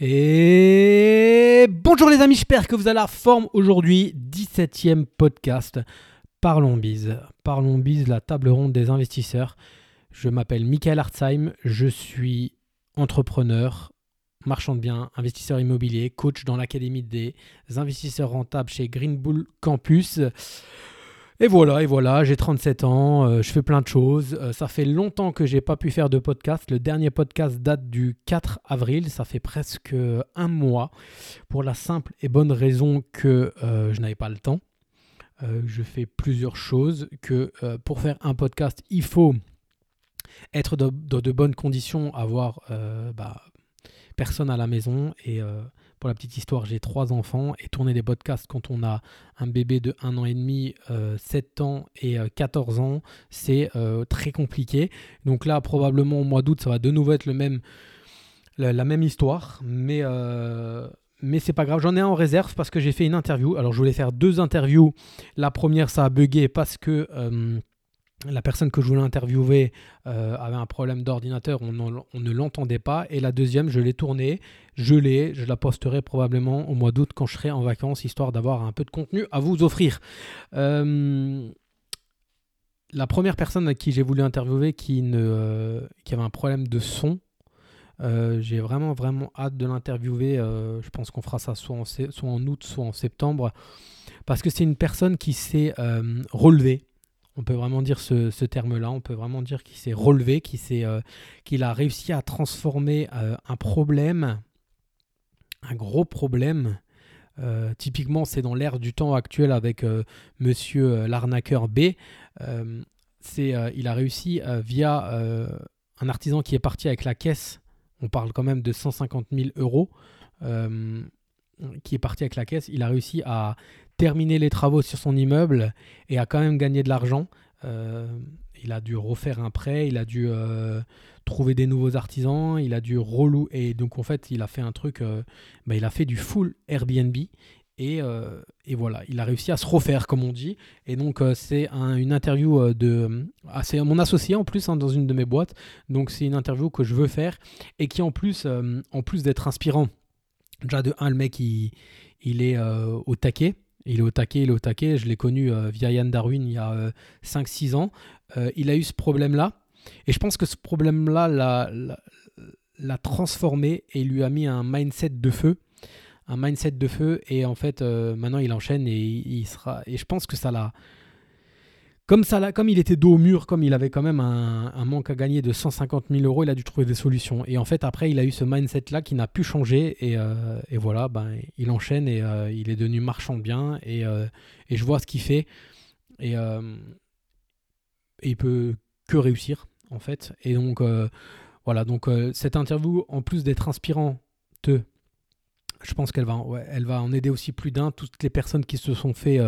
Et bonjour les amis, j'espère que vous avez la forme aujourd'hui. 17e podcast. Parlons bise. Parlons bise, la table ronde des investisseurs. Je m'appelle Michael Hartzheim, je suis entrepreneur, marchand de biens, investisseur immobilier, coach dans l'Académie des investisseurs rentables chez Green Bull Campus. Et voilà, et voilà, j'ai 37 ans, euh, je fais plein de choses. Euh, ça fait longtemps que j'ai pas pu faire de podcast. Le dernier podcast date du 4 avril, ça fait presque un mois, pour la simple et bonne raison que euh, je n'avais pas le temps. je fais plusieurs choses, que pour faire un podcast, il faut être dans de, bonnes conditions, avoir bah, personne à la maison et pour la petite histoire, j'ai trois enfants et tourner des podcasts quand on a un bébé de 1 an et demi, 7 euh, ans et 14 euh, ans, c'est euh, très compliqué. Donc là, probablement au mois d'août, ça va de nouveau être le même, la, même histoire. Mais, mais c'est pas grave, j'en ai en réserve parce que j'ai fait une interview. Alors je voulais faire deux interviews. La première, ça a bugué parce que la personne que je voulais interviewer euh, avait un problème d'ordinateur, on, ne l'entendait pas. Et la deuxième, je l'ai tournée, je l'ai, je la posterai probablement au mois d'août quand je serai en vacances, histoire d'avoir un peu de contenu à vous offrir. Euh, la première personne à qui j'ai voulu interviewer qui, euh, avait un problème de son, j'ai vraiment vraiment hâte de l'interviewer. je pense qu'on fera ça soit en août, soit en septembre, parce que c'est une personne qui s'est relevée on peut vraiment dire ce, terme-là. On peut vraiment dire qu'il s'est relevé, qu'il, euh, qu'il a réussi à transformer euh, un problème, un gros problème. Euh, typiquement, c'est dans l'ère du temps actuel avec Monsieur l'arnaqueur B. il a réussi via un artisan qui est parti avec la caisse. On parle quand même de 150 000 euros qui est parti avec la caisse, il a réussi à terminer les travaux sur son immeuble et a quand même gagné de l'argent. Euh, il a dû refaire un prêt, il a dû euh, trouver des nouveaux artisans, il a dû relou et donc en fait il a fait un truc, euh, bah, il a fait du full Airbnb et, et, voilà, il a réussi à se refaire comme on dit. Et donc c'est une interview de, ah, mon associé en plus hein, dans une de mes boîtes, donc c'est une interview que je veux faire et qui en plus, en plus d'être inspirant, déjà de un le mec il, il est au taquet. Il est au taquet, il est au taquet. Je l'ai connu euh, via Yann Darwin il y a 5-6 euh, ans. Euh, il a eu ce problème-là. Et je pense que ce problème-là l'a transformé et lui a mis un mindset de feu. Un mindset de feu. Et en fait, maintenant, il enchaîne et il sera. Et je pense que ça l'a comme, ça, comme il était dos au mur, comme il avait quand même un, manque à gagner de 150 000 euros, il a dû trouver des solutions. Et en fait, après, il a eu ce mindset-là qui n'a plus changé. Et, euh, voilà, ben, il enchaîne et euh, il est devenu marchand de biens. Et, euh, et je vois ce qu'il fait. Et, et, il peut que réussir, en fait. Et donc, voilà, donc cette interview, en plus d'être inspirante, je pense qu'elle va, va en aider aussi plus d'un. Toutes les personnes qui se sont fait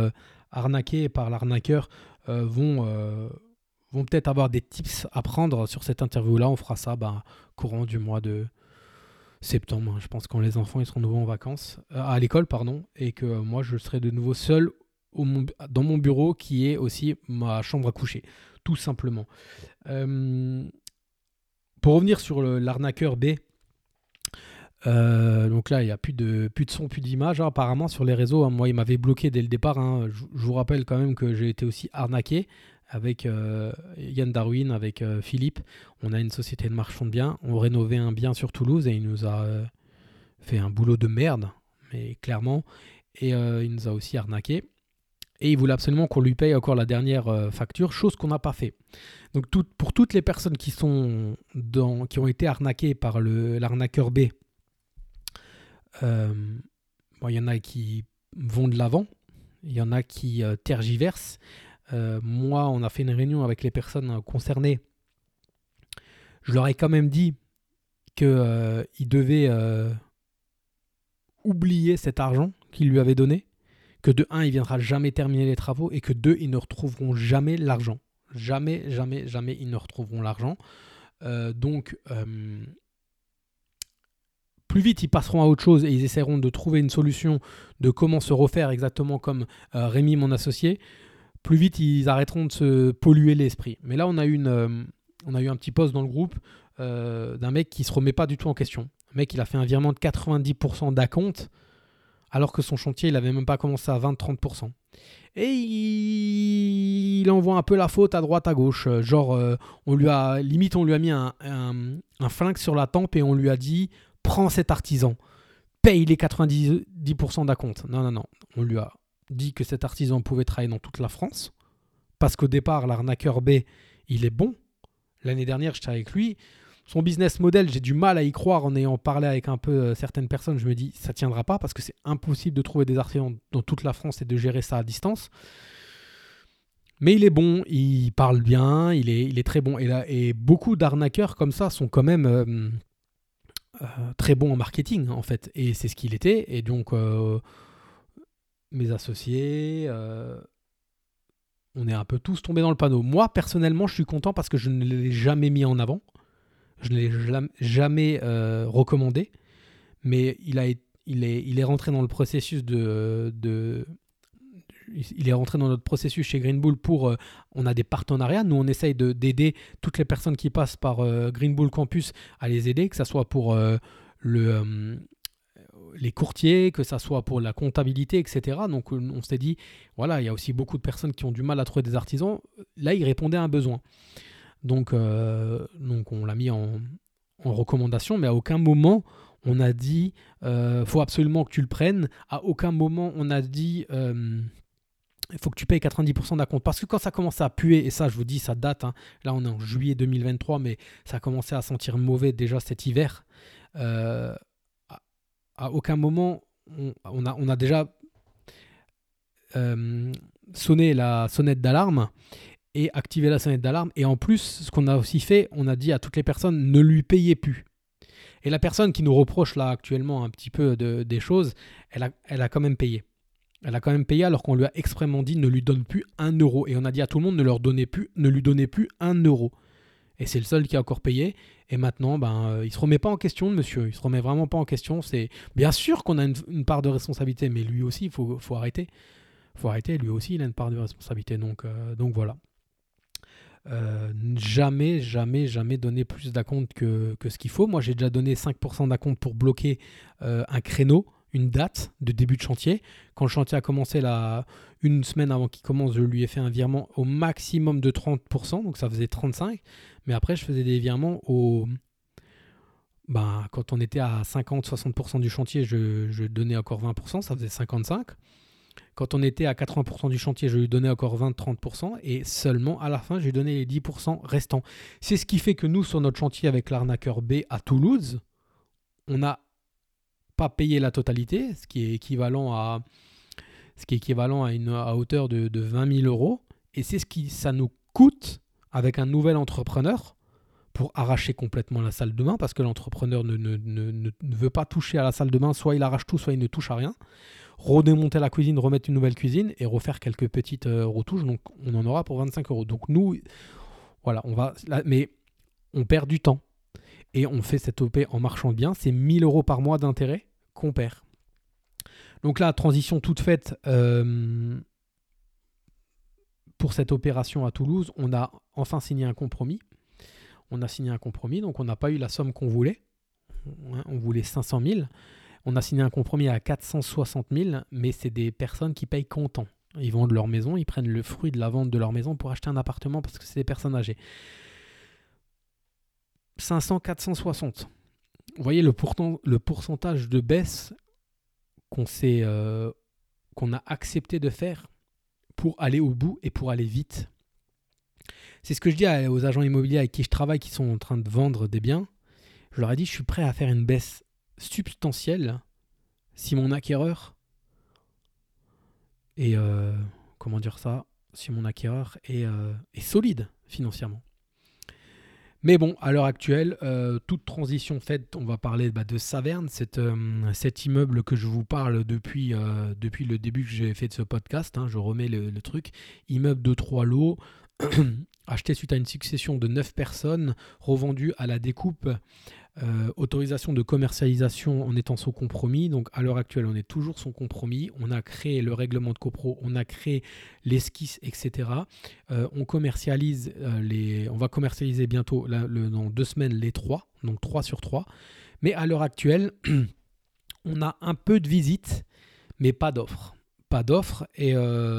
arnaquer par l'arnaqueur vont, euh, vont peut-être avoir des tips à prendre sur cette interview-là. On fera ça bah, courant du mois de septembre. Hein. Je pense quand les enfants ils seront nouveau en vacances, euh, à l'école, pardon, et que moi je serai de nouveau seul dans mon bureau qui est aussi ma chambre à coucher, tout simplement. pour revenir sur l'arnaqueur B, euh, donc là, il n'y a plus de, plus de son, plus d'image. Hein, apparemment, sur les réseaux, hein, moi, il m'avait bloqué dès le départ. Hein. Je, vous rappelle quand même que j'ai été aussi arnaqué avec euh, Yann Darwin, avec euh, Philippe. On a une société de marchand de biens. On rénovait un bien sur Toulouse et il nous a fait un boulot de merde, mais clairement. Et il nous a aussi arnaqué. Et il voulait absolument qu'on lui paye encore la dernière facture, chose qu'on n'a pas fait. Donc pour toutes les personnes qui, sont qui ont été arnaquées par l'arnaqueur B, euh, il y en a qui vont de l'avant, il y en a qui euh, tergiversent. Euh, moi, on a fait une réunion avec les personnes concernées. Je leur ai quand même dit qu'ils devaient oublier cet argent qu'ils lui avaient donné, que de un, il viendra jamais terminer les travaux et que deux, ils ne retrouveront jamais l'argent. Jamais, jamais, jamais, ils ne retrouveront l'argent. donc, plus vite ils passeront à autre chose et ils essaieront de trouver une solution de comment se refaire exactement comme euh, Rémi, mon associé, plus vite ils arrêteront de se polluer l'esprit. Mais là, on a, une, euh, eu un petit post dans le groupe euh, d'un mec qui se remet pas du tout en question. Le mec, il a fait un virement de 90% d'acompte, alors que son chantier, il n'avait même pas commencé à 20-30%. Et il... envoie un peu la faute à droite, à gauche. Genre, on lui a, limite, on lui a mis un, un, flingue sur la tempe et on lui a dit prends cet artisan, paye les 90% d'acompte. Non, non, non. On lui a dit que cet artisan pouvait travailler dans toute la France. Parce qu'au départ, l'arnaqueur B, il est bon. L'année dernière, j'étais avec lui. Son business model, j'ai du mal à y croire en ayant parlé avec un peu euh, certaines personnes. Je me dis, ça tiendra pas parce que c'est impossible de trouver des artisans dans toute la France et de gérer ça à distance. Mais il est bon, il parle bien, il est, très bon. Et, beaucoup d'arnaqueurs comme ça sont quand même euh, très bons en marketing, en fait. Et c'est ce qu'il était. Et donc, mes associés, on est un peu tous tombés dans le panneau. Moi, personnellement, je suis content parce que je ne l'ai jamais mis en avant. Je ne l'ai jamais euh, recommandé. Mais il, a, il, est, il est rentré dans le processus de, de il est rentré dans notre processus chez Green Bull pour. Euh, on a des partenariats. Nous, on essaye d'aider toutes les personnes qui passent par euh, Green Bull Campus à les aider, que ce soit pour le, les courtiers, que ça soit pour la comptabilité, etc. Donc on s'est dit, voilà, il y a aussi beaucoup de personnes qui ont du mal à trouver des artisans. Là, il répondait à un besoin. Donc, euh, on l'a mis en, recommandation, mais à aucun moment on a dit, euh, faut absolument que tu le prennes. À aucun moment on a dit, euh, il faut que tu payes 90% d'acompte. Parce que quand ça commence à puer, et ça je vous dis, ça date, hein, là on est en juillet 2023, mais ça a commencé à sentir mauvais déjà cet hiver à aucun moment on, a, on a, déjà euh, sonné la sonnette d'alarme et activé la sonnette d'alarme. Et en plus, ce qu'on a aussi fait, on a dit à toutes les personnes ne lui payez plus. Et la personne qui nous reproche là actuellement un petit peu de, des choses, elle a, elle a quand même payé. Elle a quand même payé alors qu'on lui a extrêmement dit ne lui donne plus un euro. Et on a dit à tout le monde ne leur donnez plus, ne lui donnez plus un euro. Et c'est le seul qui a encore payé. Et maintenant, ben, euh, il se remet pas en question, monsieur. Il se remet vraiment pas en question. C'est bien sûr qu'on a une, part de responsabilité, mais lui aussi, il faut, faut arrêter. faut arrêter. Lui aussi, il a une part de responsabilité. Donc, euh, donc voilà. Euh, jamais, jamais, jamais donner plus d'acompte que, que, ce qu'il faut. Moi, j'ai déjà donné 5% d'acompte pour bloquer un créneau une date de début de chantier. Quand le chantier a commencé la, une semaine avant qu'il commence, je lui ai fait un virement au maximum de 30%, donc ça faisait 35%. Mais après, je faisais des virements au... Ben, quand on était à 50-60% du chantier, je, donnais encore 20%, ça faisait 55%. Quand on était à 80% du chantier, je lui donnais encore 20-30%. Et seulement à la fin, je lui donnais les 10% restants. C'est ce qui fait que nous, sur notre chantier avec l'arnaqueur B à Toulouse, on n'a pas payé la totalité, ce qui est équivalent à, une à hauteur de, de 20 000 euros. Et c'est ce qui ça nous coûte avec un nouvel entrepreneur pour arracher complètement la salle de bain parce que l'entrepreneur ne, ne, ne, ne, veut pas toucher à la salle de bain, soit il arrache tout, soit il ne touche à rien. Redémonter la cuisine, remettre une nouvelle cuisine et refaire quelques petites euh, retouches. Donc on en aura pour 25 euros. Donc nous, voilà, on va. mais on perd du temps et on fait cette OP en marchant bien. C'est 1000 euros par mois d'intérêt qu'on perd. Donc là, transition toute faite. Euh, pour cette opération à Toulouse, on a enfin signé un compromis. On a signé un compromis, donc on n'a pas eu la somme qu'on voulait. On voulait 500 000. On a signé un compromis à 460 000, mais c'est des personnes qui payent comptant. Ils vendent leur maison, ils prennent le fruit de la vente de leur maison pour acheter un appartement parce que c'est des personnes âgées. 500, 460. Vous voyez le, pourcentage de baisse qu'on euh, qu'on a accepté de faire pour aller au bout et pour aller vite. C'est ce que je dis aux agents immobiliers avec qui je travaille qui sont en train de vendre des biens. Je leur ai dit, je suis prêt à faire une baisse substantielle si mon acquéreur est, euh, ça, si mon acquéreur est, euh, est solide financièrement. Mais bon, à l'heure actuelle, euh, toute transition faite, on va parler bah, de Saverne, euh, cet immeuble que je vous parle depuis, euh, depuis le début que j'ai fait de ce podcast. Hein, je remets le, le, truc. Immeuble de trois lots, acheté suite à une succession de neuf personnes, revendu à la découpe euh, autorisation de commercialisation en étant son compromis. Donc à l'heure actuelle, on est toujours son compromis. On a créé le règlement de copro, on a créé l'esquisse, etc. Euh, on commercialise euh, les, on va commercialiser bientôt dans deux semaines les trois, donc trois sur trois. Mais à l'heure actuelle, on a un peu de visites, mais pas d'offres. Pas d'offres et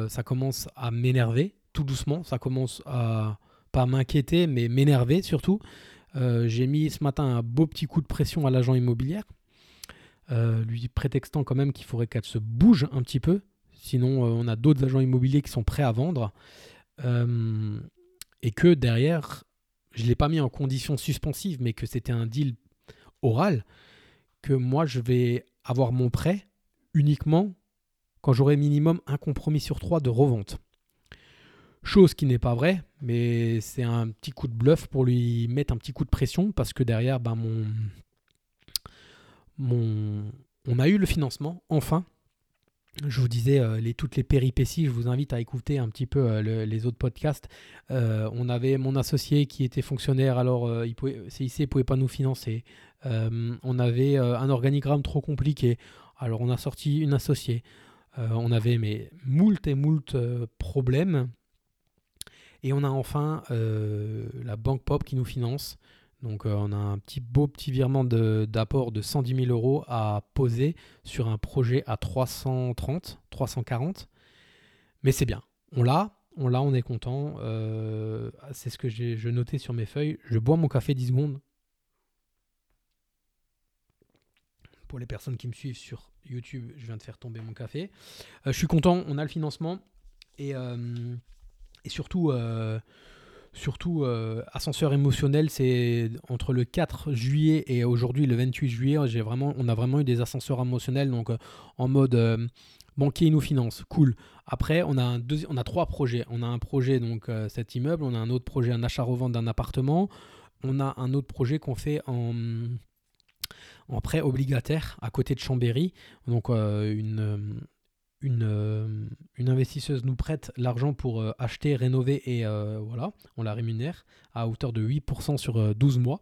ça commence à m'énerver tout doucement. Ça commence à pas m'inquiéter, mais m'énerver surtout. Euh, j'ai mis ce matin un beau petit coup de pression à l'agent immobilière, euh, lui prétextant quand même qu'il faudrait qu'elle se bouge un petit peu. Sinon, on a d'autres agents immobiliers qui sont prêts à vendre. et que derrière, je ne l'ai pas mis en condition suspensive, mais que c'était un deal oral, que moi je vais avoir mon prêt uniquement quand j'aurai minimum un compromis sur trois de revente. Chose qui n'est pas vraie, mais c'est un petit coup de bluff pour lui mettre un petit coup de pression parce que derrière, ben, mon, on a eu le financement, enfin. Je vous disais euh, toutes les péripéties, je vous invite à écouter un petit peu euh, les autres podcasts. Euh, on avait mon associé qui était fonctionnaire, alors il CIC ne pouvait pas nous financer. on avait un organigramme trop compliqué, alors on a sorti une associée. on avait mais moult et moult problèmes. Et on a enfin la banque Pop qui nous finance. Donc euh, on a un petit beau petit virement d'apport de, 110 000 euros à poser sur un projet à 330, 340. Mais c'est bien. On l'a, on l'a, on est content. Euh, c'est ce que j'ai noté sur mes feuilles. Je bois mon café 10 secondes. Pour les personnes qui me suivent sur YouTube, je viens de faire tomber mon café. Euh, je suis content, on a le financement. Et, et surtout surtout euh, ascenseur émotionnel, c'est entre le 4 juillet et aujourd'hui le 28 juillet, j'ai vraiment, on a vraiment eu des ascenseurs émotionnels, donc euh, en mode euh, banquier nous finance, cool. Après, on a, un on a trois projets. On a un projet, donc cet immeuble, on a un autre projet, un achat-revente d'un appartement, on a un autre projet qu'on fait en, en prêt obligataire à côté de Chambéry, donc une une, euh, une, investisseuse nous prête l'argent pour euh, acheter, rénover et euh, voilà, on la rémunère à hauteur de 8% sur 12 mois.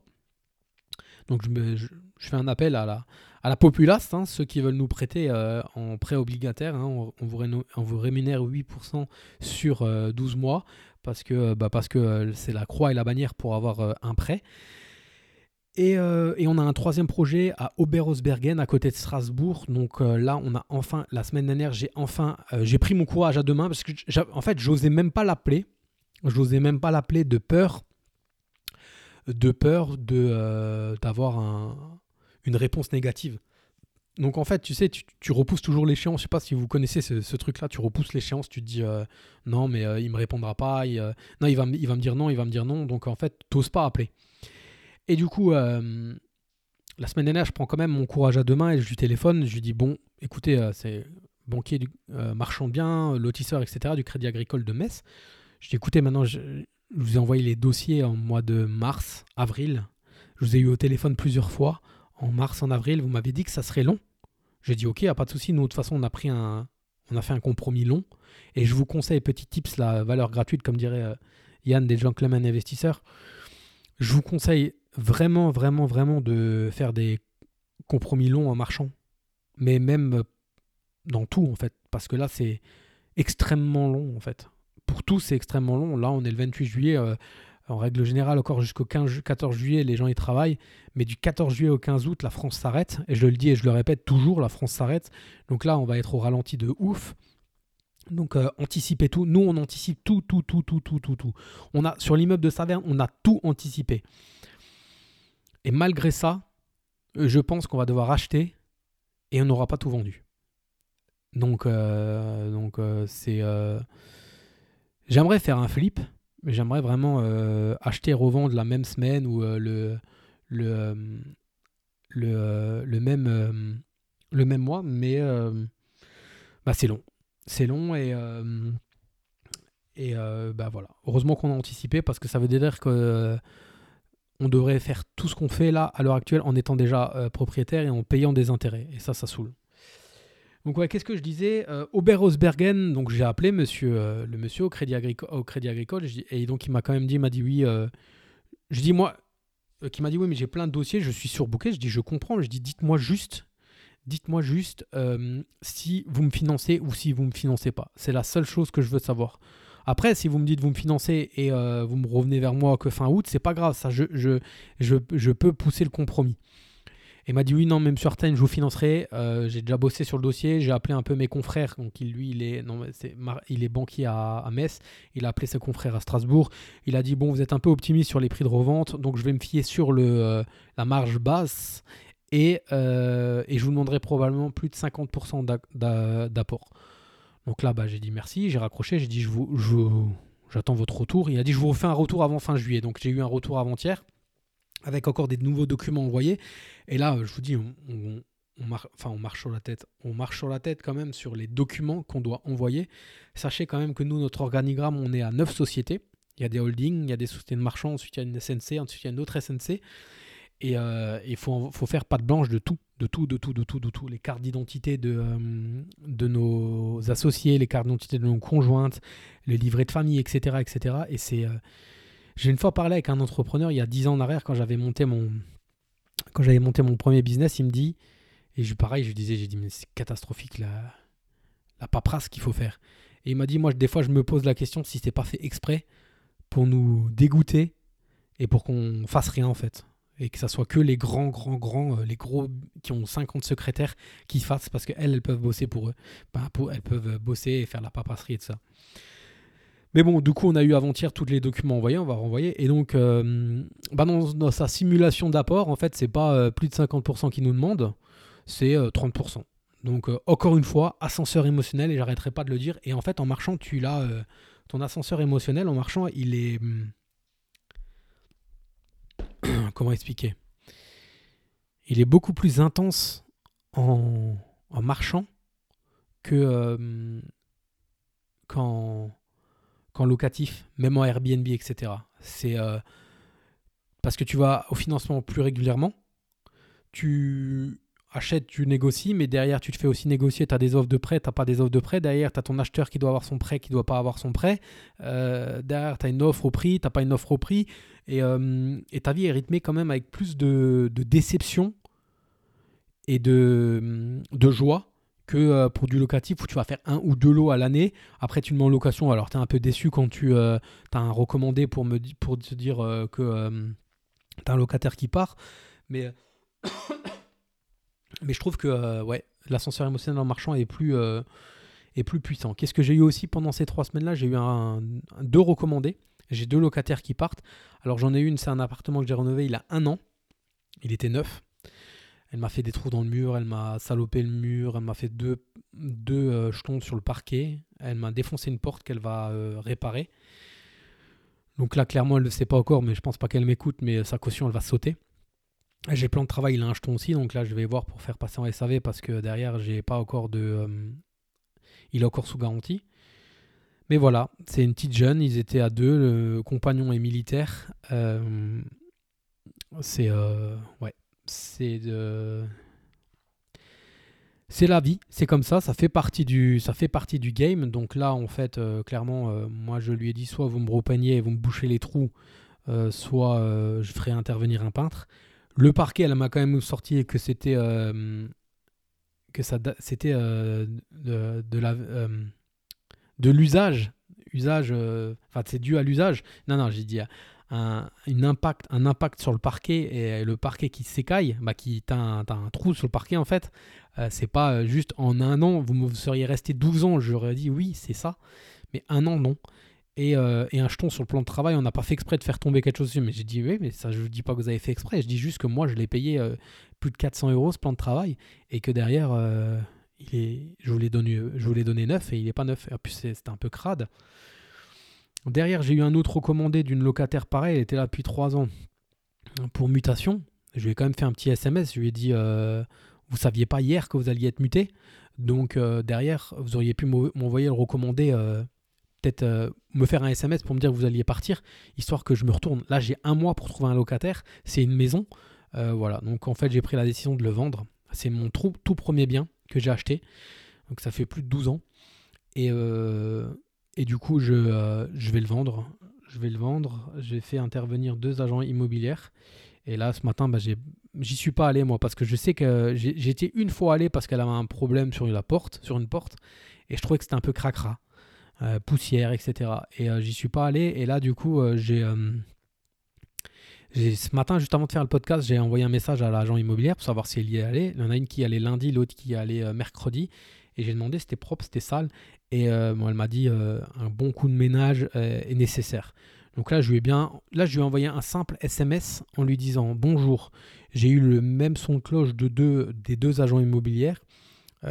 Donc je, fais un appel à la, populace, hein, ceux qui veulent nous prêter en prêt obligataire, hein, on, vous rémunère 8% sur 12 mois parce que bah parce que c'est la croix et la bannière pour avoir un prêt. Euh, et, on a un troisième projet à Oberosbergen, à côté de Strasbourg. Donc euh, là, on a enfin, la semaine dernière, j'ai enfin, euh, j'ai pris mon courage à deux mains parce que, en fait, j'osais même pas l'appeler. J'osais même pas l'appeler de peur, de peur de d'avoir une réponse négative. Donc en fait, tu sais, tu, repousses toujours l'échéance. Je sais pas si vous connaissez ce, truc-là. Tu repousses l'échéance. Tu te dis non, mais il me répondra pas. non, il va, il va me dire non. Il va me dire non. Donc en fait, t'oses pas appeler. Et du coup, euh, la semaine dernière, je prends quand même mon courage à deux mains et je lui téléphone. Je lui dis Bon, écoutez, euh, c'est banquier, du, euh, marchand de biens, lotisseur, etc., du Crédit Agricole de Metz. Je dis Écoutez, maintenant, je, vous ai envoyé les dossiers en mois de mars, avril. Je vous ai eu au téléphone plusieurs fois. En mars, en avril, vous m'avez dit que ça serait long. J'ai dit Ok, pas de souci. Nous, de toute façon, on a pris un. On a fait un compromis long. Et je vous conseille, petit tips, la valeur gratuite, comme dirait Yann des Gentlemen Investisseurs. Je vous conseille vraiment, vraiment, vraiment de faire des compromis longs en marchant. Mais même dans tout, en fait. Parce que là, c'est extrêmement long, en fait. Pour tout, c'est extrêmement long. Là, on est le 28 juillet. Euh, en règle générale, encore jusqu'au 14 juillet, les gens y travaillent. Mais du 14 juillet au 15 août, la France s'arrête. Et je le dis et je le répète toujours, la France s'arrête. Donc là, on va être au ralenti de ouf. Donc euh, anticiper tout. Nous, on anticipe tout, tout, tout, tout, tout, tout, tout. On a sur l'immeuble de Saverne, on a tout anticipé. Et malgré ça, euh, je pense qu'on va devoir acheter et on n'aura pas tout vendu. Donc, euh, donc euh, c'est. J'aimerais faire un flip, j'aimerais vraiment acheter et revendre la même semaine ou le, le, le, le, même, le même mois, mais bah, c'est long. C'est long et. et bah voilà. Heureusement qu'on a anticipé parce que ça veut dire que on devrait faire tout ce qu'on fait là à l'heure actuelle en étant déjà euh, propriétaire et en payant des intérêts. Et ça, ça saoule. Donc ouais, qu'est-ce que je disais euh, Oberosbergen, donc j'ai appelé monsieur, euh, le monsieur au Crédit Agricole, et donc il m'a quand même dit, il m'a dit oui. je dis moi, qui m'a dit oui, mais j'ai plein de dossiers, je suis surbooké. Je dis je comprends. Je dis dites-moi juste, dites-moi juste si vous me financez ou si vous me financez pas. C'est la seule chose que je veux savoir. Après, si vous me dites vous me financez et euh, vous me revenez vers moi que fin août, c'est pas grave, ça, je, je, je, je, peux pousser le compromis. Et m'a dit oui, non, même sur je vous financerai. Euh, j'ai déjà bossé sur le dossier. J'ai appelé un peu mes confrères. Donc, lui, il est, non, il est banquier à, Metz. Il a appelé ses confrères à Strasbourg. Il a dit bon, vous êtes un peu optimiste sur les prix de revente. Donc, je vais me fier sur le, euh, la marge basse. Et, euh, et, je vous demanderai probablement plus de 50% d'apport. Donc là, bah, j'ai dit merci. J'ai raccroché. J'ai dit je vous, je, j'attends votre retour. Il a dit je vous refais un retour avant fin juillet. Donc, j'ai eu un retour avant-hier avec encore des nouveaux documents envoyés. Et là, je vous dis, on, marche sur la tête. On marche la tête quand même sur les documents qu'on doit envoyer. Sachez quand même que nous, notre organigramme, on est à 9 sociétés. Il y a des holdings, il y a des sociétés de marchands, ensuite il y a une SNC, ensuite il y a une autre SNC. Et il euh, faut, faire patte blanche de tout, de tout, de tout, de tout, de tout. Les cartes d'identité de, euh, de nos associés, les cartes d'identité de nos conjointes, les livrets de famille, etc. etc. Et c'est... Euh, j'ai une fois parlé avec un entrepreneur il y a 10 ans en arrière quand j'avais monté mon quand j'avais monté mon premier business, il me dit et je pareil, je lui disais j'ai dit mais c'est catastrophique la la paperasse qu'il faut faire. Et il m'a dit moi des fois je me pose la question si c'est pas fait exprès pour nous dégoûter et pour qu'on fasse rien en fait et que ça soit que les grands, grands, grands, euh, les gros qui ont 50 secrétaires qui fassent parce qu'elles, elles peuvent bosser pour eux. Ben, elles peuvent bosser et faire la papasserie et tout ça. Mais bon, du coup, on a eu avant-hier tous les documents envoyés, on va renvoyer. Et donc, euh, bah dans, sa simulation d'apport, en fait, c'est pas euh, plus de 50% qui nous demande, c'est 30%. Euh, donc, encore une fois, ascenseur émotionnel, et j'arrêterai pas de le dire. Et en fait, en marchant, tu l'as, ton ascenseur émotionnel, en marchant, il est. Hmm, comment expliquer? Il est beaucoup plus intense en, en marchant que quand qu'en locatif, même en Airbnb, etc. C'est euh, parce que tu vas au financement plus régulièrement, tu achètes, tu négocies, mais derrière tu te fais aussi négocier, tu as des offres de prêt, tu pas des offres de prêt, derrière tu as ton acheteur qui doit avoir son prêt, qui doit pas avoir son prêt, euh, derrière tu as une offre au prix, tu pas une offre au prix, euh, et, ta vie est rythmée quand même avec plus de, de déception et de, de joie que euh, pour du locatif où tu vas faire un ou deux lots à l'année. Après, tu le mets en location. Alors, tu es un peu déçu quand tu euh, as un recommandé pour, me, pour te dire que tu as un locataire qui part. Mais, mais je trouve que ouais, l'ascenseur émotionnel en marchand est plus, est plus puissant. Qu'est-ce que j'ai eu aussi pendant ces trois semaines-là? J'ai eu un, deux recommandés. J'ai deux locataires qui partent. Alors, j'en ai une, c'est un appartement que j'ai rénové il a un an. Il était neuf. Elle m'a fait des trous dans le mur, elle m'a salopé le mur, elle m'a fait deux, deux euh, jetons sur le parquet, elle m'a défoncé une porte qu'elle va euh, réparer. Donc là, clairement, elle ne le sait pas encore, mais je pense pas qu'elle m'écoute, mais sa caution, elle va sauter. J'ai le plan de travail, il a un jeton aussi, donc là, je vais voir pour faire passer en SAV parce que derrière, j'ai pas encore de. Euh, il est encore sous garantie. Mais voilà, c'est une petite jeune, ils étaient à deux, le compagnon est militaire. c'est. ouais c'est de c'est la vie, c'est comme ça, ça fait partie du, ça fait partie du game. Donc là, en fait, euh, clairement, euh, moi, je lui ai dit soit vous me repeignez et vous me bouchez les trous, euh, soit je ferai intervenir un peintre. Le parquet, elle m'a quand même sorti que c'était ça, c'était de, de, la de l'usage, usage, enfin c'est dû à l'usage. Non, non, j'ai dit un, impact, un impact sur le parquet et le parquet qui s'écaille, bah, qui t'as un, trou sur le parquet en fait, euh, c'est pas euh, juste en un an, vous, seriez resté 12 ans, j'aurais dit oui, c'est ça, mais un an non. Et, euh, et, un jeton sur le plan de travail, on n'a pas fait exprès de faire tomber quelque chose dessus, mais j'ai dit oui, mais ça je ne dis pas que vous avez fait exprès, je dis juste que moi je l'ai payé plus de 400 euros ce plan de travail et que derrière est, je vous l'ai donné, je vous donné neuf et il n'est pas neuf. Et plus c'était un peu crade. Derrière, j'ai eu un autre recommandé d'une locataire pareil, elle était là depuis trois ans pour mutation. Je lui ai quand même fait un petit SMS, je lui ai dit euh, Vous saviez pas hier que vous alliez être muté Donc euh, derrière, vous auriez pu m'envoyer le recommandé, euh, peut-être me faire un SMS pour me dire que vous alliez partir, histoire que je me retourne. Là, j'ai un mois pour trouver un locataire, c'est une maison. voilà, donc en fait, j'ai pris la décision de le vendre. C'est mon tout, premier bien que j'ai acheté. Donc ça fait plus de 12 ans. Et, et du coup, je, euh, vais le vendre. Je vais le vendre. J'ai fait intervenir deux agents immobiliers. Et là, ce matin, bah, j'y suis pas allé moi parce que je sais que j'étais une fois allé parce qu'elle avait un problème sur sur une porte, et je trouvais que c'était un peu cracra, euh, poussière, etc. Et euh, j'y suis pas allé. Et là, du coup, j'ai ce matin, juste avant de faire le podcast, j'ai envoyé un message à l'agent immobilier pour savoir si elle y allait. Il y en a une qui allait lundi, l'autre qui allait euh, mercredi. Et j'ai demandé c'était propre, c'était sale. Et euh, elle m'a dit euh, un bon coup de ménage est nécessaire. Donc là, je lui ai bien, là, je lui ai envoyé un simple SMS en lui disant bonjour. J'ai eu le même son de cloche de deux, des deux agents immobiliers.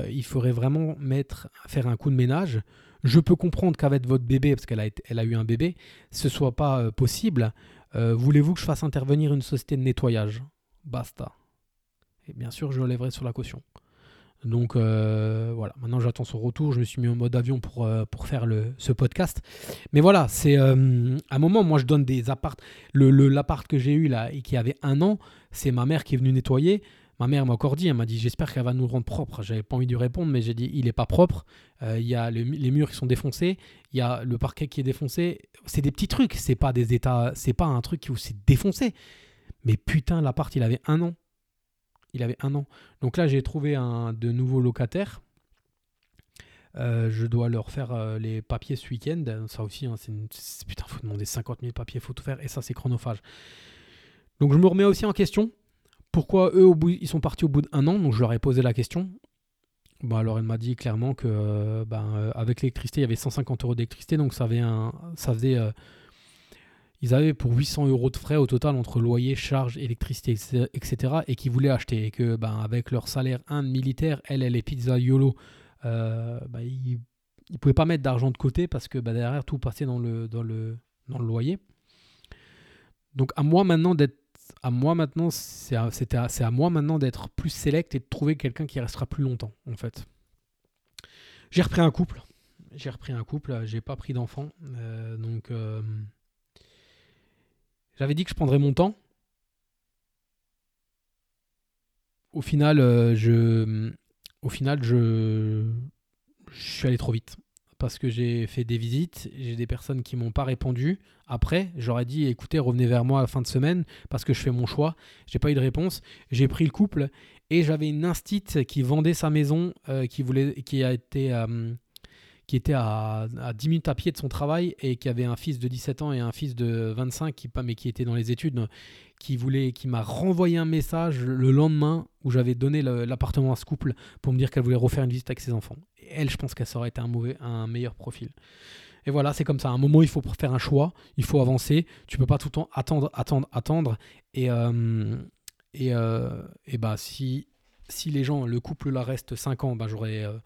il faudrait vraiment mettre, faire un coup de ménage. Je peux comprendre qu'avec votre bébé, parce qu'elle a, eu un bébé, ce soit pas possible. Euh, voulez-vous que je fasse intervenir une société de nettoyage? Basta. Et bien sûr, je le lèverai sur la caution. Donc euh, voilà, maintenant j'attends son retour. Je me suis mis en mode avion pour, euh, faire le, ce podcast. Mais voilà, c'est à un moment, moi je donne des apparts. L'appart que j'ai eu là et qui avait un an, c'est ma mère qui est venue nettoyer. Ma mère m'a encore dit, elle m'a dit j'espère qu'elle va nous rendre propre. J'avais pas envie de répondre, mais j'ai dit il est pas propre. Euh, il y a les murs qui sont défoncés, il y a le parquet qui est défoncé. C'est des petits trucs, c'est pas des états, c'est pas un truc où c'est défoncé. Mais putain, l'appart il avait un an. Il avait un an. Donc là j'ai trouvé un de nouveaux locataires. Euh, je dois leur faire euh, les papiers ce week-end. Ça aussi, hein, c'est putain, faut demander 50 000 papiers, faut tout faire. Et ça, c'est chronophage. Donc je me remets aussi en question pourquoi eux, au bout, ils sont partis au bout d'un an Donc je leur ai posé la question. Bon, alors elle m'a dit clairement que euh, ben, euh, l'électricité, il y avait 150 euros d'électricité, donc ça, avait un, ça faisait. Euh, ils avaient pour 800 euros de frais au total entre loyer, charges, électricité, etc. Et qu'ils voulaient acheter. Et que ben, avec leur salaire, un militaire, elle, elle est pizza YOLO, ils ne pouvaient pas mettre d'argent de côté parce que derrière, tout passait dans le, dans, le, dans le loyer. Donc à moi maintenant d'être à moi maintenant, c'est à, moi maintenant d'être plus select et de trouver quelqu'un qui restera plus longtemps, en fait. J'ai repris un couple. J'ai repris un couple. J'ai pas pris d'enfant. Euh, donc, euh, j'avais dit que je prendrais mon temps. Au final, euh, je, au final, je suis allé trop vite parce que j'ai fait des visites, j'ai des personnes qui m'ont pas répondu. Après, j'aurais dit écoutez, revenez vers moi à la fin de semaine parce que je fais mon choix. J'ai pas eu de réponse. J'ai pris le couple et j'avais une instite qui vendait sa maison, euh, qui voulait, qui a été, euh, qui était à, à, 10 minutes à pied de son travail et qui avait un fils de 17 ans et un fils de 25 qui mais qui était dans les études qui voulait qui m'a renvoyé un message le lendemain où j'avais donné l'appartement à ce couple pour me dire qu'elle voulait refaire une visite avec ses enfants elle, je pense qu'elle aurait été un, mauvais, un meilleur profil. Et voilà, c'est comme ça. À un moment, il faut faire un choix, il faut avancer. Tu peux pas tout le temps attendre, attendre, attendre. Et, euh, et, euh, et bah, si, si les gens, le couple là reste 5 ans, bah, j'aurais euh,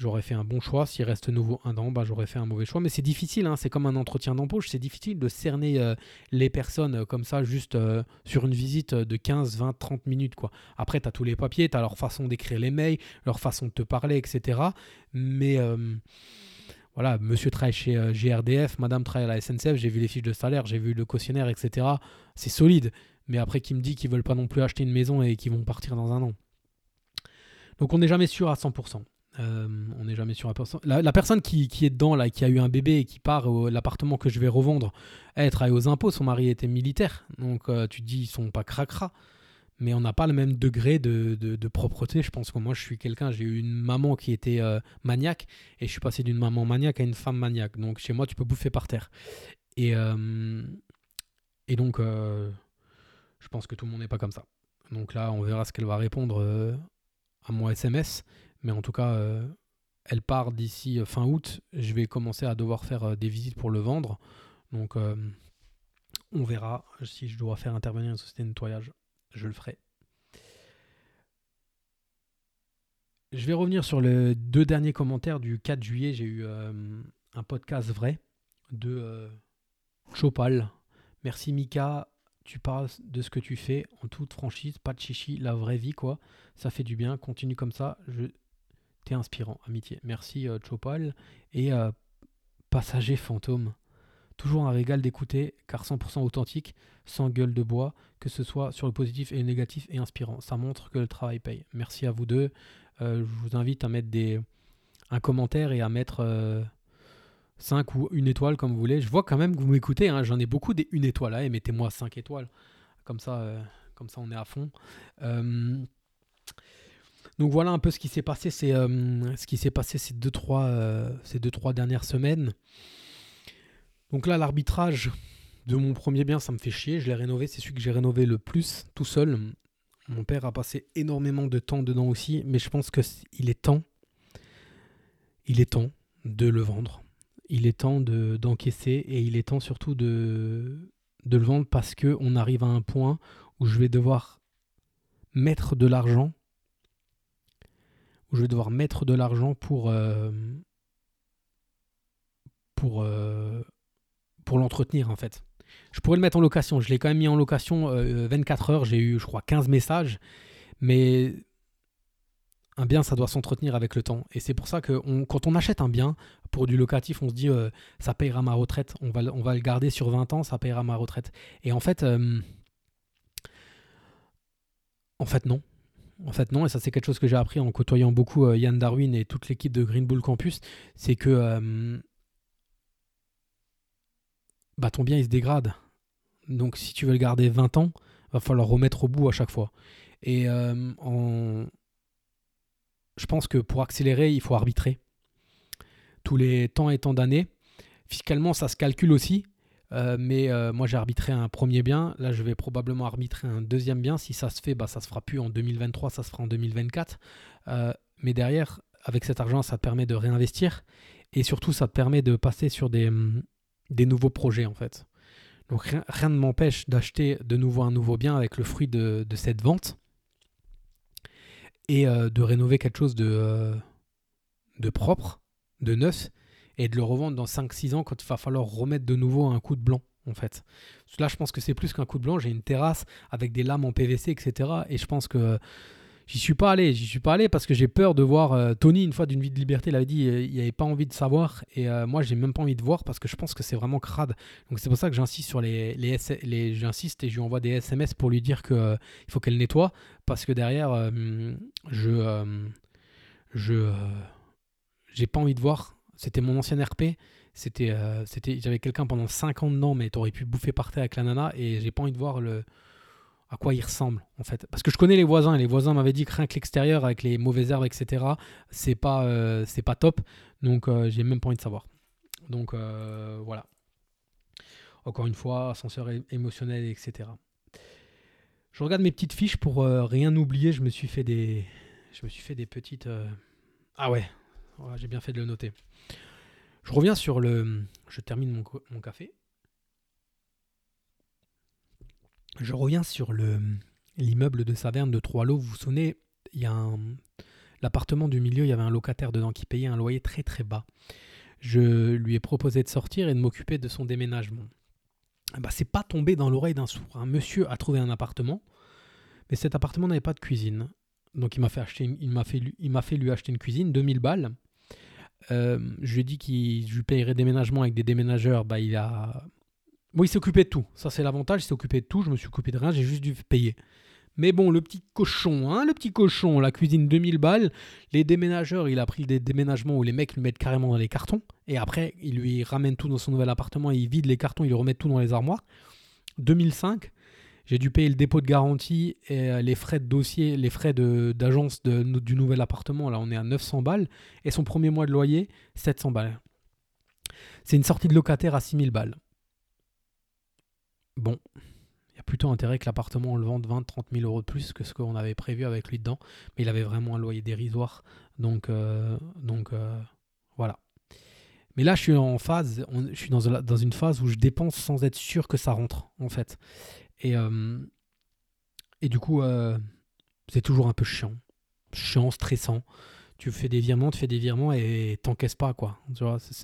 j'aurais fait un bon choix. S'il reste nouveau un an, bah, j'aurais fait un mauvais choix. Mais c'est difficile, hein. c'est comme un entretien d'embauche. C'est difficile de cerner euh, les personnes euh, comme ça, juste euh, sur une visite de 15, 20, 30 minutes. Quoi. Après, tu as tous les papiers, tu as leur façon d'écrire les mails, leur façon de te parler, etc. Mais voilà, monsieur travaille chez GRDF, madame travaille à la SNCF, j'ai vu les fiches de salaire, j'ai vu le cautionnaire, etc. C'est solide. Mais après, qui me dit qu'ils veulent pas non plus acheter une maison et qu'ils vont partir dans un an. Donc on n'est jamais sûr à 100%. Euh, on n'est jamais sûr à personne. La, personne qui, est dedans, là, qui a eu un bébé et qui part l'appartement que je vais revendre, elle travaille aux impôts, son mari était militaire. Donc euh, tu te dis, ils sont pas cracra. Mais on n'a pas le même degré de, propreté. Je pense que moi, je suis quelqu'un, j'ai eu une maman qui était euh, maniaque et je suis passé d'une maman maniaque à une femme maniaque. Donc chez moi, tu peux bouffer par terre. Et, et donc, je pense que tout le monde n'est pas comme ça. Donc là, on verra ce qu'elle va répondre à mon SMS. Mais en tout cas, euh, elle part d'ici euh, fin août. Je vais commencer à devoir faire euh, des visites pour le vendre. Donc, on verra si je dois faire intervenir une société de nettoyage. Je le ferai. Je vais revenir sur les deux derniers commentaires du 4 juillet. J'ai eu un podcast vrai de Chopal. Merci Mika. Tu parles de ce que tu fais en toute franchise, pas de chichi, la vraie vie quoi. Ça fait du bien. Continue comme ça. Je Inspirant, amitié. Merci euh, Chopal. Et euh, Passager fantôme. Toujours un régal d'écouter, car 100% authentique, sans gueule de bois, que ce soit sur le positif et le négatif et inspirant. Ça montre que le travail paye. Merci à vous deux. Euh, je vous invite à mettre des, un commentaire et à mettre 5 ou une étoile comme vous voulez. Je vois quand même que vous m'écoutez. Hein. J'en ai beaucoup des une étoile. Hein, mettez-moi 5 étoiles. Comme ça, comme ça, on est à fond. Donc voilà un peu ce qui s'est passé, c'est euh, ce qui s'est passé ces deux trois, euh, ces deux trois dernières semaines. Donc là l'arbitrage, de mon premier bien, ça me fait chier. Je l'ai rénové, c'est celui que j'ai rénové le plus tout seul. Mon père a passé énormément de temps dedans aussi, mais je pense qu'il est temps, il est temps de le vendre. Il est temps de, d'encaisser et il est temps surtout de, de le vendre parce qu'on arrive à un point où je vais devoir mettre de l'argent, où je vais devoir mettre de l'argent pour, euh, pour, euh, pour l'entretenir en fait. Je pourrais le mettre en location. Je l'ai quand même mis en location 24 euh, heures. J'ai eu, je crois, 15 messages. Mais un bien, ça doit s'entretenir avec le temps. Et c'est pour ça que quand on achète un bien pour du locatif, on se dit ça payera ma retraite. On va, on va le garder sur 20 ans, ça payera ma retraite. Et en fait, en fait, non. En fait, non. Et ça, c'est quelque chose que j'ai appris en côtoyant beaucoup Yann Darwin et toute l'équipe de Green Bull Campus. C'est que bah, ton bien il se dégrade. Donc si tu veux le garder 20 ans, va falloir remettre au bout à chaque fois. Et euh, je pense que pour accélérer, il faut arbitrer. Tous les temps et temps d'années. Fiscalement, ça se calcule aussi. Euh, mais euh, moi j'ai arbitré un premier bien, là je vais probablement arbitrer un deuxième bien. Si ça se fait, bah, ça se fera plus en 2023, ça se fera en 2024. mais derrière, avec cet argent, ça te permet de réinvestir et surtout ça te permet de passer sur des, hum, des nouveaux projets en fait. Donc rien, ne m'empêche d'acheter de nouveau un nouveau bien avec le fruit de, cette vente et euh, de rénover quelque chose de, euh, de propre, de neuf, et de le revendre dans 5-6 ans quand il va falloir remettre de nouveau un coup de blanc en fait. Là je pense que c'est plus qu'un coup de blanc, j'ai une terrasse avec des lames en PVC, etc. Et je pense que J'y suis pas allé, j'y suis pas allé parce que j'ai peur de voir euh, Tony une fois d'une vie de liberté, il avait dit euh, il avait pas envie de savoir et euh, moi j'ai même pas envie de voir parce que je pense que c'est vraiment crade. Donc c'est pour ça que j'insiste sur les, les, j'insiste et je lui envoie des SMS pour lui dire que il faut qu'elle nettoie parce que derrière je je j'ai pas envie de voir. C'était mon ancien RP, c'était c'était j'avais quelqu'un pendant 5 ans dedans mais t'aurais pu bouffer par terre avec la nana et j'ai pas envie de voir le à quoi il ressemble en fait. Parce que je connais les voisins et les voisins m'avaient dit que que l'extérieur avec les mauvaises herbes, etc., c'est pas, euh, c'est pas top. Donc euh, j'ai même pas envie de savoir. Donc euh, voilà. Encore une fois, ascenseur émotionnel, etc. Je regarde mes petites fiches pour rien oublier. Je me suis fait des, je me suis fait des petites. Ah ouais, j'ai bien fait de le noter. Je reviens sur le. Je termine mon, mon café. Je reviens sur le, l'immeuble de Saverne de Trois-Lots. Vous vous souvenez, il y a l'appartement du milieu, il y avait un locataire dedans qui payait un loyer très très bas. Je lui ai proposé de sortir et de m'occuper de son déménagement. Bah, c'est pas tombé dans l'oreille d'un sourd. Un monsieur a trouvé un appartement, mais cet appartement n'avait pas de cuisine. Donc il m'a fait, fait, il m'a fait lui acheter une cuisine, 2000 balles. Euh, je lui ai dit qu'il lui payerait déménagement avec des déménageurs. Bah, il a Bon, il s'est occupé de tout. Ça, c'est l'avantage. Il s'est occupé de tout. Je me suis occupé de rien. J'ai juste dû payer. Mais bon, le petit cochon, hein, le petit cochon, la cuisine 2000 balles. Les déménageurs, il a pris des déménagements où les mecs lui mettent carrément dans les cartons. Et après, il lui ramène tout dans son nouvel appartement. il vide les cartons, il remet tout dans les armoires. 2005, j'ai dû payer le dépôt de garantie et euh, les frais de dossier, les frais d'agence du nouvel appartement. Là, on est à 900 balles. Et son premier mois de loyer, 700 balles. C'est une sortie de locataire à 6000 balles bon, il y a plutôt intérêt que l'appartement on le vende 20-30 000 euros de plus que ce qu'on avait prévu avec lui dedans. Mais il avait vraiment un loyer dérisoire. Donc, euh, donc euh, voilà. Mais là, je suis en phase, je suis dans, dans, une phase où je dépense sans être sûr que ça rentre, en fait. Et, euh, et du coup, c'est toujours un peu chiant. Chiant, stressant. Tu fais des virements, tu fais des virements et t'encaisses pas, quoi.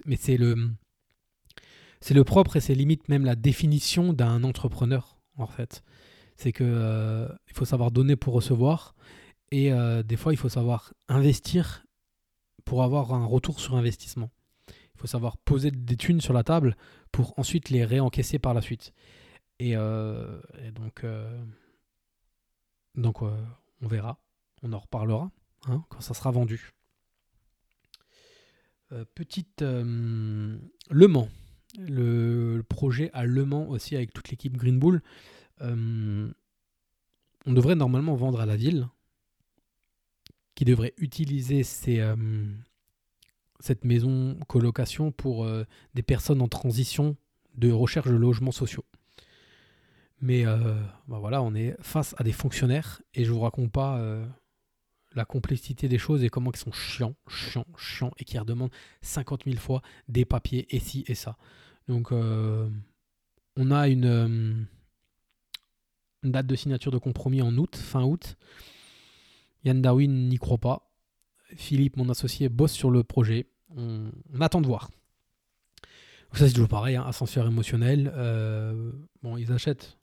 mais c'est le c'est le propre et c'est limite même la définition d'un entrepreneur en fait. C'est que euh, il faut savoir donner pour recevoir et euh, des fois il faut savoir investir pour avoir un retour sur investissement. Il faut savoir poser des thunes sur la table pour ensuite les réencaisser par la suite. Et, euh, donc, donc on verra, on en reparlera hein, quand ça sera vendu. petite Le Mans le, projet à Le Mans aussi avec toute l'équipe Green Bull. Euh, on devrait normalement vendre à la ville qui devrait utiliser euh, cette maison colocation pour euh, des personnes en transition de recherche de logements sociaux. Mais bah voilà, on est face à des fonctionnaires et je vous raconte pas la complexité des choses et comment ils sont chiants, chiants, chiants et qui redemandent 50 000 fois des papiers et ci et ça. Donc, on a une, date de signature de compromis en août, fin août. Yann Darwin n'y croit pas. Philippe, mon associé, bosse sur le projet. On, attend de voir. Ça, c'est toujours pareil, hein, ascenseur émotionnel. Euh, bon, ils achètent.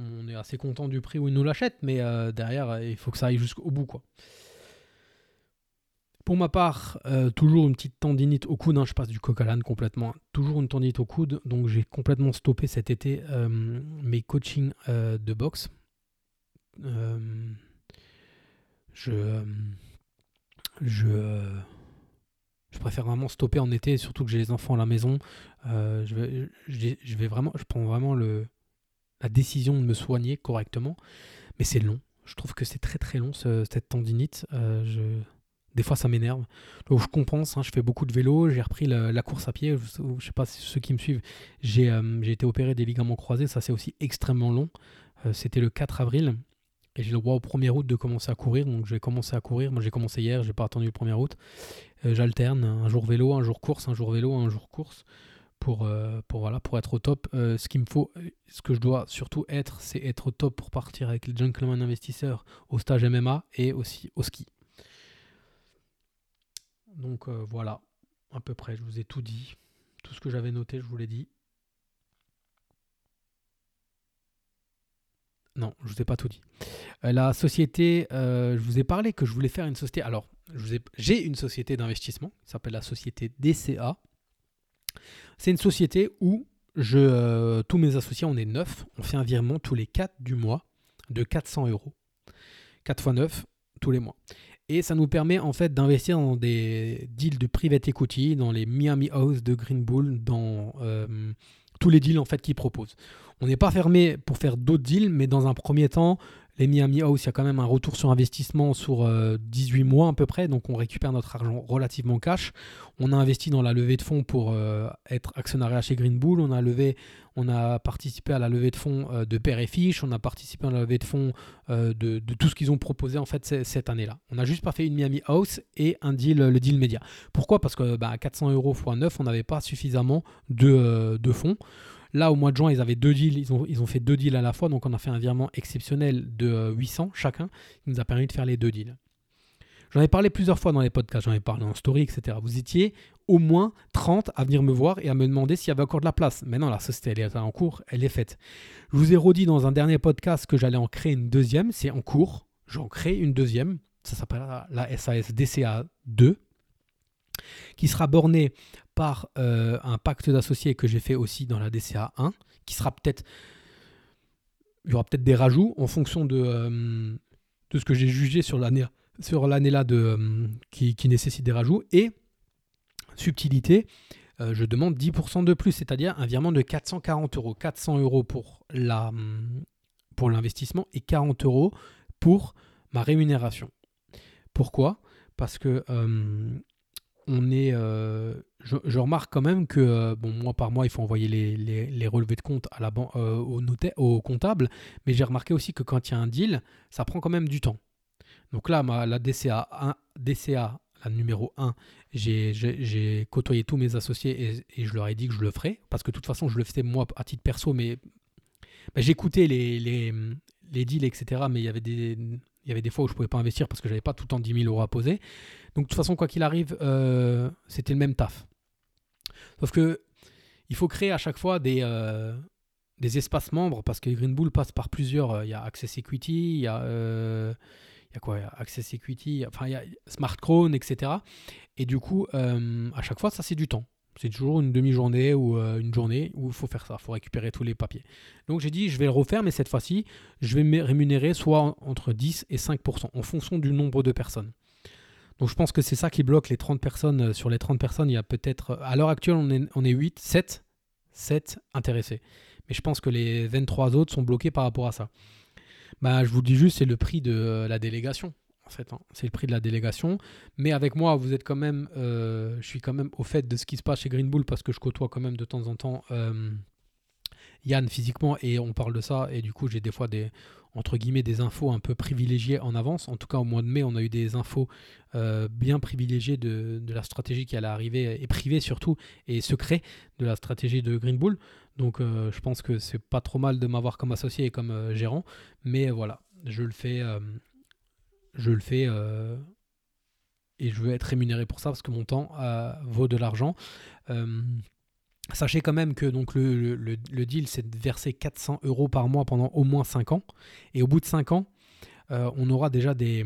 On est assez content du prix où ils nous l'achètent, mais euh, derrière, il faut que ça aille jusqu'au bout. quoi. Pour ma part, euh, toujours une petite tendinite au coude. Hein, je passe du coq à complètement. Toujours une tendinite au coude. Donc j'ai complètement stoppé cet été euh, mes coachings euh, de boxe. je, je, je préfère vraiment stopper en été, surtout que j'ai les enfants à la maison. je, je, vais vraiment, je prends vraiment le, la décision de me soigner correctement. Mais c'est long. Je trouve que c'est très très long cette tendinite. je des fois, ça m'énerve. Donc, je compense. Hein, je fais beaucoup de vélo. J'ai repris la, course à pied. Je ne sais pas si ceux qui me suivent. Euh, j'ai été opéré des ligaments croisés. Ça, c'est aussi extrêmement long. Euh, c'était le 4 avril. Et j'ai le droit au 1er août de commencer à courir. Donc, je vais commencer à courir. Moi, j'ai commencé hier. Je n'ai pas attendu le 1er août. Euh, j'alterne. Un jour vélo, un jour course, un jour vélo, un jour course. Pour, voilà, pour être au top. me faut, ce que je dois surtout être, c'est être au top pour partir avec les gentlemen investisseurs au stage MMA et aussi au ski. Donc euh, voilà, à peu près, je vous ai tout dit. Tout ce que j'avais noté, je vous l'ai dit. Non, je ne vous ai pas tout dit. Euh, la société, euh, je vous ai parlé que je voulais faire une société. Alors, j'ai une société d'investissement qui s'appelle la société DCA. C'est une société où je, tous mes associés, on est neuf. On fait un virement tous les 4 du mois de 400 euros. 4 fois 9 tous les mois. Et ça nous permet en fait d'investir dans des deals de private equity, dans les Miami House de Green Bull, dans euh, tous les deals en fait qu'ils proposent. On n'est pas fermé pour faire d'autres deals, mais dans un premier temps, les Miami House, il y a quand même un retour sur investissement sur 18 euh, mois à peu près, donc on récupère notre argent relativement cash. On a investi dans la levée de fonds pour euh, être actionnariat chez Green Bull, on a, levé, on a participé à la levée de fonds euh, de Père et Fiche, on a participé à la levée de fonds de, tout ce qu'ils ont proposé en fait cette année-là. On n'a juste pas fait une Miami House et un deal, le deal média. Pourquoi? Parce que bah, 400 euros x 9, on n'avait pas suffisamment de, de fonds. Là, au mois de juin, ils avaient deux deals, ils ont, fait deux deals à la fois, donc on a fait un virement exceptionnel de 800 euh, chacun, qui nous a permis de faire les deux deals. J'en ai parlé plusieurs fois dans les podcasts, j'en ai parlé en story, etc. Vous étiez au moins 30 à venir me voir et à me demander s'il y avait encore de la place. Maintenant, la société, elle est en cours, elle est faite. Je vous ai redit dans un dernier podcast que j'allais en créer une deuxième, c'est en cours. J'en crée une deuxième, ça s'appellera la SAS DCA 2, qui sera bornée par euh, un pacte d'associés que j'ai fait aussi dans la DCA 1, qui sera peut-être. Il y aura peut-être des rajouts en fonction de, euh, ce que j'ai jugé sur l'année sur l'année là de, euh, qui, nécessite des rajouts. Et subtilité, je demande 10% de plus, c'est-à-dire un virement de 440 euros. 400 euros pour la pour l'investissement et 40 euros pour ma rémunération. Pourquoi? Parce que on est, euh, je, remarque quand même que, euh, bon, mois par mois, il faut envoyer les, relevés de compte à la euh, au, au comptable, mais j'ai remarqué aussi que quand il y a un deal, ça prend quand même du temps. Donc là, ma, la DCA, 1, DCA, la numéro 1, j'ai côtoyé tous mes associés et, je leur ai dit que je le ferais, parce que de toute façon, je le faisais moi à titre perso, mais j'écoutais les, les, les deals, etc., mais il y avait des il y avait des fois où je pouvais pas investir parce que j'avais pas tout le temps 10 000 euros à poser. Donc de toute façon, quoi qu'il arrive, euh, c'était le même taf. Sauf que il faut créer à chaque fois des, euh, des espaces membres parce que Green Bull passe par plusieurs. Euh, il y a Access Equity, il y a, il y a quoi Access Equity, enfin il y a Smart Crown, etc. Et du coup, à chaque fois, ça c'est du temps. C'est toujours une demi-journée ou euh, une journée où il faut faire ça, il faut récupérer tous les papiers. Donc j'ai dit, je vais le refaire, mais cette fois-ci, je vais me rémunérer soit entre 10 et 5% en fonction du nombre de personnes. Donc je pense que c'est ça qui bloque les 30 personnes. Euh, sur les 30 personnes, il y a peut-être, à l'heure actuelle, on est, on est 8, 7, 7 intéressés. Mais je pense que les 23 autres sont bloqués par rapport à ça. Bah, je vous dis juste, c'est le prix de euh, la délégation Hein. C'est le prix de la délégation. Mais avec moi, vous êtes quand même, euh, je suis quand même au fait de ce qui se passe chez Green Bull parce que je côtoie quand même de temps en temps euh, Yann physiquement et on parle de ça et du coup j'ai des fois des entre guillemets des infos un peu privilégiées en avance. En tout cas au mois de mai on a eu des infos euh, bien privilégiées de, la stratégie qui allait arriver et privée surtout et secret de la stratégie de Green Bull. Donc je pense que c'est pas trop mal de m'avoir comme associé et comme gérant, mais voilà je le fais je le fais et je veux être rémunéré pour ça parce que mon temps vaut de l'argent. Sachez quand même que le, deal, c'est de verser 400 euros par mois pendant au moins 5 ans. Et au bout de 5 ans, euh, on aura déjà des,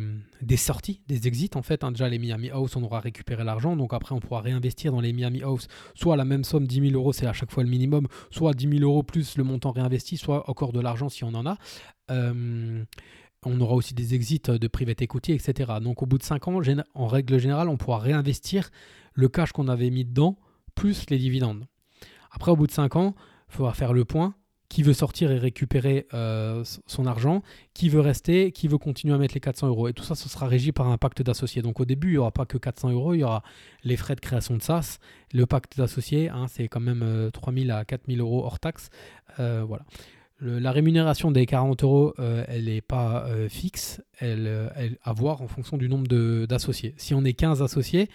sorties, des exits en fait. Hein. Déjà les Miami House, on aura récupéré l'argent. Donc après, on pourra réinvestir dans les Miami House. Soit la même somme, 10 000 euros, c'est à chaque fois le minimum. Soit 10 000 euros plus le montant réinvesti, soit encore de l'argent si on en a. Euh, on aura aussi des exits de private equity, etc. Donc au bout de 5 ans, en règle générale, on pourra réinvestir le cash qu'on avait mis dedans, plus les dividendes. Après, au bout de 5 ans, il faudra faire le point. Qui veut sortir et récupérer euh, son argent? Qui veut rester? Qui veut continuer à mettre les 400 euros? Et tout ça, ce sera régi par un pacte d'associés. Donc au début, il n'y aura pas que 400 euros, il y aura les frais de création de SAS. Le pacte d'associés, hein, c'est quand même 3000 euh, à 4000 euros hors taxe. Euh, voilà. La rémunération des 40 euros, elle n'est pas fixe, elle, elle à voir en fonction du nombre d'associés. Si on est 15 associés,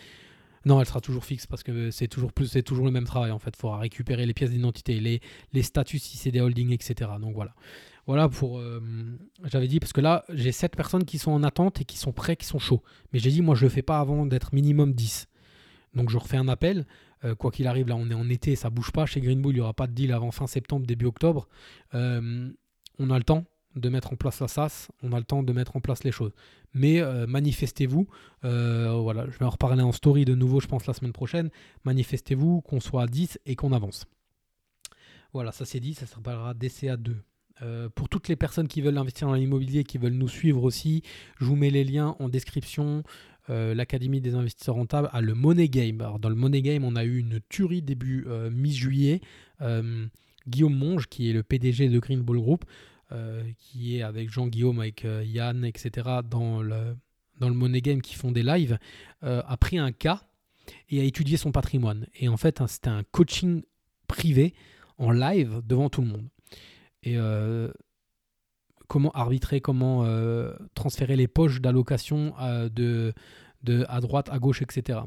non, elle sera toujours fixe parce que c'est toujours le même travail en fait. Il faudra récupérer les pièces d'identité, les, les statuts si c'est des holdings, etc. Donc voilà. Voilà pour. Euh, j'avais dit, parce que là, j'ai 7 personnes qui sont en attente et qui sont prêts, qui sont chauds. Mais j'ai dit, moi, je le fais pas avant d'être minimum 10. Donc je refais un appel. Euh, quoi qu'il arrive, là, on est en été, ça bouge pas. Chez Green Bull, il n'y aura pas de deal avant fin septembre, début octobre. Euh, on a le temps de mettre en place la SAS, on a le temps de mettre en place les choses. Mais euh, manifestez-vous, voilà, je vais en reparler en story de nouveau, je pense, la semaine prochaine. Manifestez-vous qu'on soit à 10 et qu'on avance. Voilà, ça c'est dit, ça s'appellera DCA2. Euh, pour toutes les personnes qui veulent investir dans l'immobilier, qui veulent nous suivre aussi, je vous mets les liens en description. L'Académie des investisseurs rentables a le Money Game. Alors, dans le Money Game, on a eu une tuerie début mi-juillet. Guillaume Monge, qui est le PDG de Green Bull Group, euh, qui est avec Jean-Guillaume, avec euh, Yann, etc., dans le, dans le Money Game qui font des lives, euh, a pris un cas et a étudié son patrimoine. Et en fait, hein, c'était un coaching privé en live devant tout le monde. Et comment arbitrer, comment transférer les poches d'allocation de, de, à droite, à gauche, etc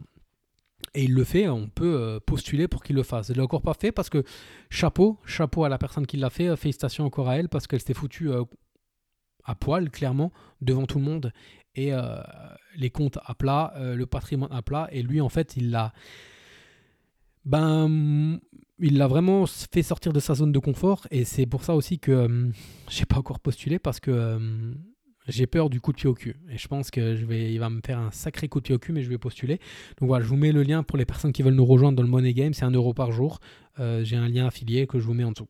et il le fait, on peut euh, postuler pour qu'il le fasse. Il l'a encore pas fait parce que chapeau, chapeau à la personne qui l'a fait, euh, félicitations encore à elle parce qu'elle s'est foutue euh, à poil, clairement, devant tout le monde. Et les comptes à plat, le patrimoine à plat. Et lui, en fait, il l'a. Ben, il l'a vraiment fait sortir de sa zone de confort. Et c'est pour ça aussi que j'ai pas encore postulé parce que j'ai peur du coup de pied au cul. Et je pense que je vais, va me faire un sacré coup de pied au cul, mais je vais postuler. Donc voilà, je vous mets le lien pour les personnes qui veulent nous rejoindre dans le Money Game. C'est un euro par jour. Euh, j'ai un lien affilié que je vous mets en dessous.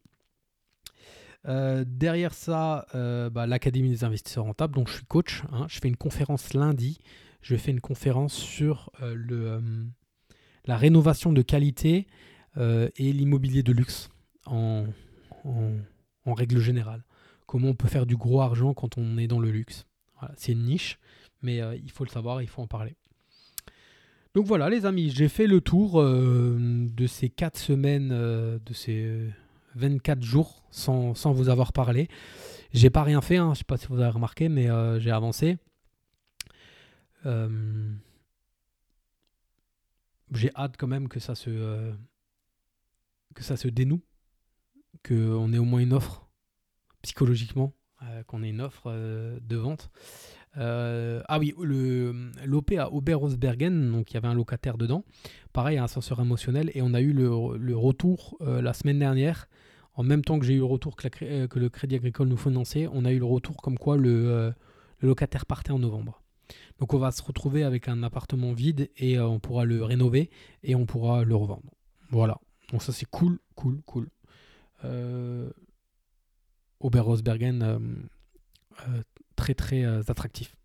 Euh, derrière ça, euh, bah, l'Académie des investisseurs rentables. Donc je suis coach. Hein. je fais une conférence lundi. Je fais une conférence sur le, la rénovation de qualité et l'immobilier de luxe en, règle générale comment on peut faire du gros argent quand on est dans le luxe. c'est une niche, mais euh, il faut le savoir, il faut en parler. Donc voilà les amis, j'ai fait le tour euh, de ces 4 semaines, euh, de ces 24 jours sans, vous avoir parlé. J'ai pas rien fait, hein, je ne sais pas si vous avez remarqué, mais j'ai avancé. j'ai hâte quand même que ça se, que ça se dénoue, qu'on ait au moins une offre psychologiquement euh, qu'on ait une offre euh, de vente. Euh, ah oui, l'OP à Ober-Rosbergen, donc il y avait un locataire dedans. Pareil, un ascenseur émotionnel. Et on a eu le, retour la semaine dernière, en même temps que j'ai eu le retour que, le Crédit Agricole nous finançait, on a eu le retour comme quoi le, le, locataire partait en novembre. Donc on va se retrouver avec un appartement vide et on pourra le rénover et on pourra le revendre. Voilà. Donc ça c'est cool, cool, cool. Oberhausbergen euh, euh, très très euh, attractif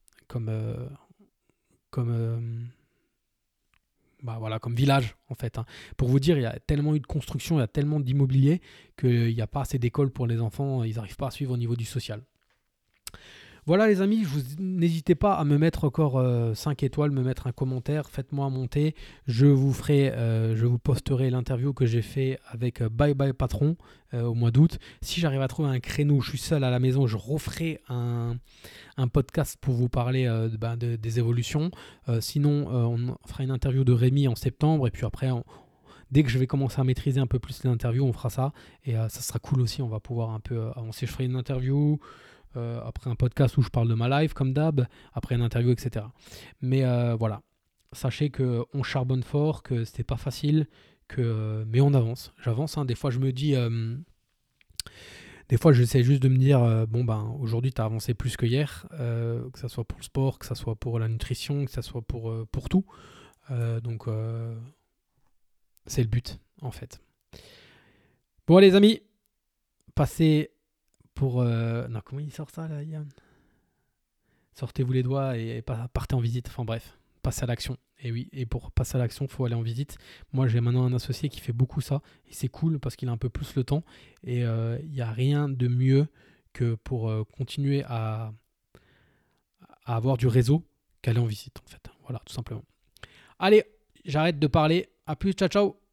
bah comme village en fait. Hein. Pour vous dire, il y a tellement eu de construction, il y a tellement d'immobilier qu'il n'y a pas assez d'écoles pour les enfants, ils n'arrivent pas à suivre au niveau du social. Voilà les amis, n'hésitez pas à me mettre encore 5 étoiles, me mettre un commentaire, faites-moi monter. Je vous vous posterai l'interview que j'ai fait avec Bye Bye Patron au mois d'août. Si j'arrive à trouver un créneau, je suis seul à la maison, je referai un, podcast pour vous parler ben, des évolutions. sinon, on fera une interview de Rémi en septembre et puis après, on, dès que je vais commencer à maîtriser un peu plus les interviews, on fera ça. Et euh, ça sera cool aussi, on va pouvoir un peu euh, avancer. Je ferai une interview, euh, après un podcast où je parle de ma life, comme d'hab, après une interview, etc. Mais voilà, sachez qu'on charbonne fort, que c'était pas facile, que, mais on avance. J'avance, hein. des fois je me dis... Des fois, j'essaie juste de me dire, bon, ben, aujourd'hui, tu as avancé plus que hier, que ce soit pour le sport, que ce soit pour la nutrition, que ce soit pour, pour tout. donc, c'est le but, en fait. Bon, les amis, passez pour. Euh, non, comment il sort ça, là, Yann? Sortez-vous les doigts et partez en visite. Enfin, bref, passez à l'action. Et oui, et pour passer à l'action, il faut aller en visite. Moi, j'ai maintenant un associé qui fait beaucoup ça. Et c'est cool parce qu'il a un peu plus le temps. Et euh, il n'y a rien de mieux que pour euh, continuer à, à avoir du réseau qu'aller en visite, en fait. Voilà, tout simplement. Allez, j'arrête de parler. À plus, ciao ciao